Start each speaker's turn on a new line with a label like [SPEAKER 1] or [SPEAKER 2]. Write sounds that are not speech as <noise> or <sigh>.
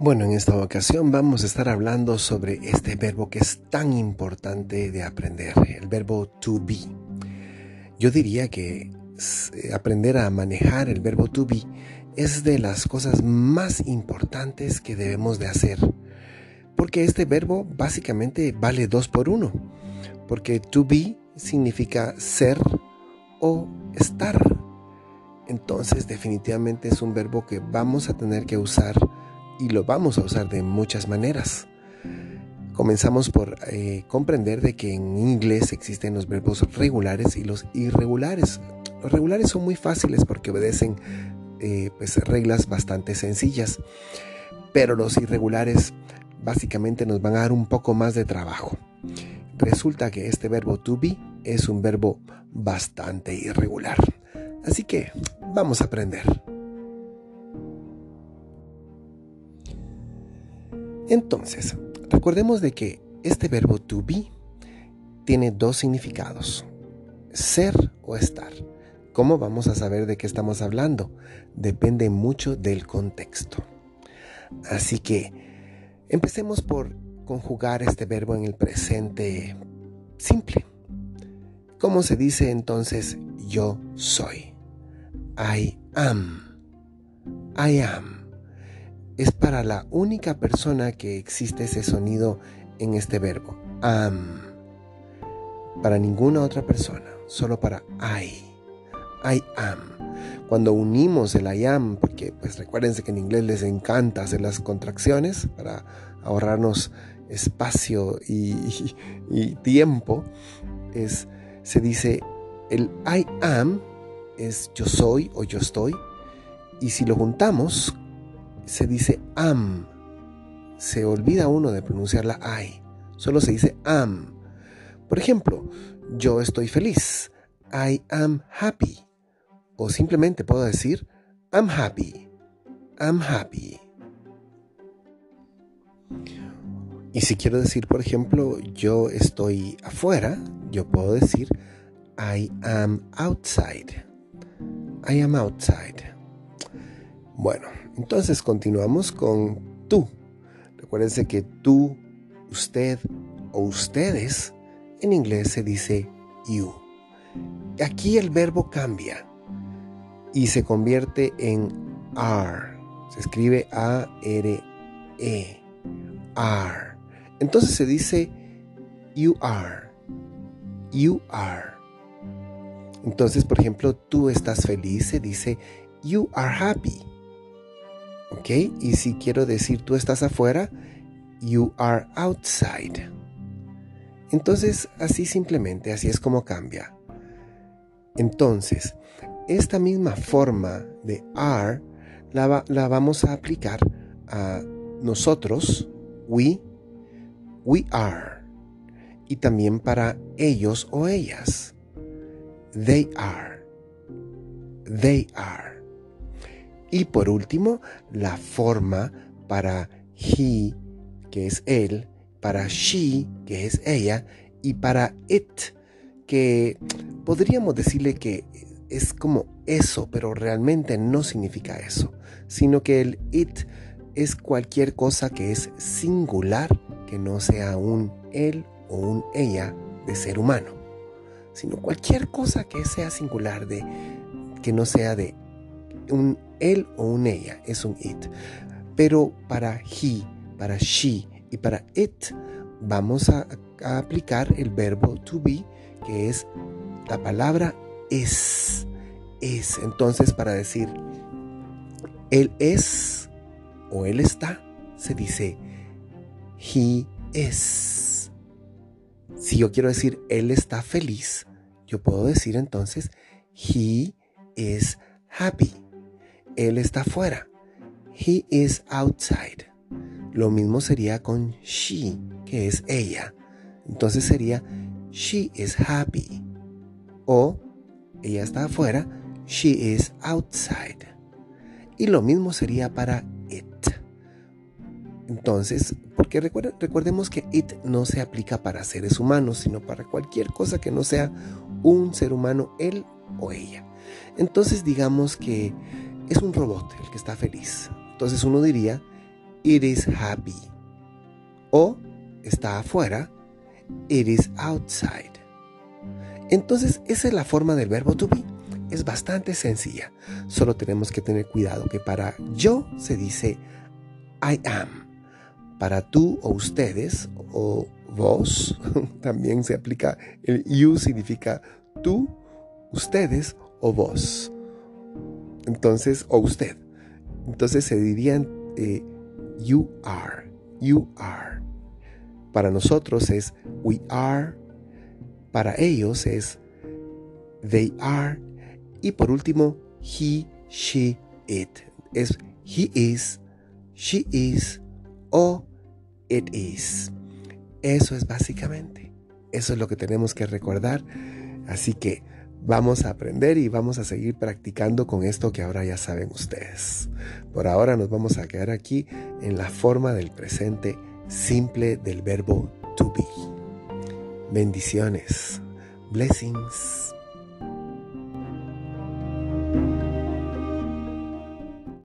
[SPEAKER 1] Bueno, en esta ocasión vamos a estar hablando sobre este verbo que es tan importante de aprender, el verbo to be. Yo diría que eh, aprender a manejar el verbo to be es de las cosas más importantes que debemos de hacer. Porque este verbo básicamente vale dos por uno. Porque to be significa ser o estar. Entonces definitivamente es un verbo que vamos a tener que usar y lo vamos a usar de muchas maneras. Comenzamos por eh, comprender de que en inglés existen los verbos regulares y los irregulares. Los regulares son muy fáciles porque obedecen eh, pues, reglas bastante sencillas, pero los irregulares básicamente nos van a dar un poco más de trabajo. Resulta que este verbo to be es un verbo bastante irregular. Así que vamos a aprender. Entonces, recordemos de que este verbo to be tiene dos significados, ser o estar. ¿Cómo vamos a saber de qué estamos hablando? Depende mucho del contexto. Así que empecemos por conjugar este verbo en el presente simple. ¿Cómo se dice entonces yo soy? I am. I am es para la única persona que existe ese sonido en este verbo. Am. Para ninguna otra persona, solo para I. I am. Cuando unimos el I am, porque pues recuérdense que en inglés les encanta hacer las contracciones para ahorrarnos espacio y, y tiempo, es, se dice el I am es yo soy o yo estoy, y si lo juntamos se dice am. Se olvida uno de pronunciar la I. Solo se dice am. Por ejemplo, yo estoy feliz. I am happy. O simplemente puedo decir I'm happy. I'm happy. Y si quiero decir, por ejemplo, yo estoy afuera, yo puedo decir I am outside. I am outside. Bueno, entonces continuamos con tú. Recuérdense que tú, usted o ustedes en inglés se dice you. Aquí el verbo cambia y se convierte en are. Se escribe A-R-E. Are. Entonces se dice you are. You are. Entonces, por ejemplo, tú estás feliz, se dice you are happy. ¿Ok? Y si quiero decir tú estás afuera, you are outside. Entonces, así simplemente, así es como cambia. Entonces, esta misma forma de are la, la vamos a aplicar a nosotros, we, we are. Y también para ellos o ellas. They are. They are. Y por último, la forma para he, que es él, para she, que es ella, y para it, que podríamos decirle que es como eso, pero realmente no significa eso, sino que el it es cualquier cosa que es singular, que no sea un él o un ella de ser humano, sino cualquier cosa que sea singular de que no sea de un él o un ella, es un it. Pero para he, para she y para it vamos a, aplicar el verbo to be, que es la palabra es. Es. Entonces para decir él es o él está, se dice he is. Si yo quiero decir él está feliz, yo puedo decir entonces he is happy. Él está afuera. He is outside. Lo mismo sería con she, que es ella. Entonces sería she is happy. O ella está afuera, she is outside. Y lo mismo sería para it. Entonces, porque recordemos que it no se aplica para seres humanos, sino para cualquier cosa que no sea un ser humano, él o ella. Entonces digamos que es un robot el que está feliz. Entonces uno diría, It is happy. O está afuera. It is outside. Entonces, esa es la forma del verbo to be. Es bastante sencilla. Solo tenemos que tener cuidado que para yo se dice I am. Para tú o ustedes o vos <laughs> también se aplica el you significa tú, ustedes o vos. Entonces, o usted. Entonces se dirían eh, you are, you are. Para nosotros es we are. Para ellos es they are. Y por último, he, she, it. Es he is, she is o it is. Eso es básicamente. Eso es lo que tenemos que recordar. Así que vamos a aprender y vamos a seguir practicando con esto que ahora ya saben ustedes. Por ahora nos vamos a quedar aquí en la forma del presente simple del verbo to be. Bendiciones. Blessings.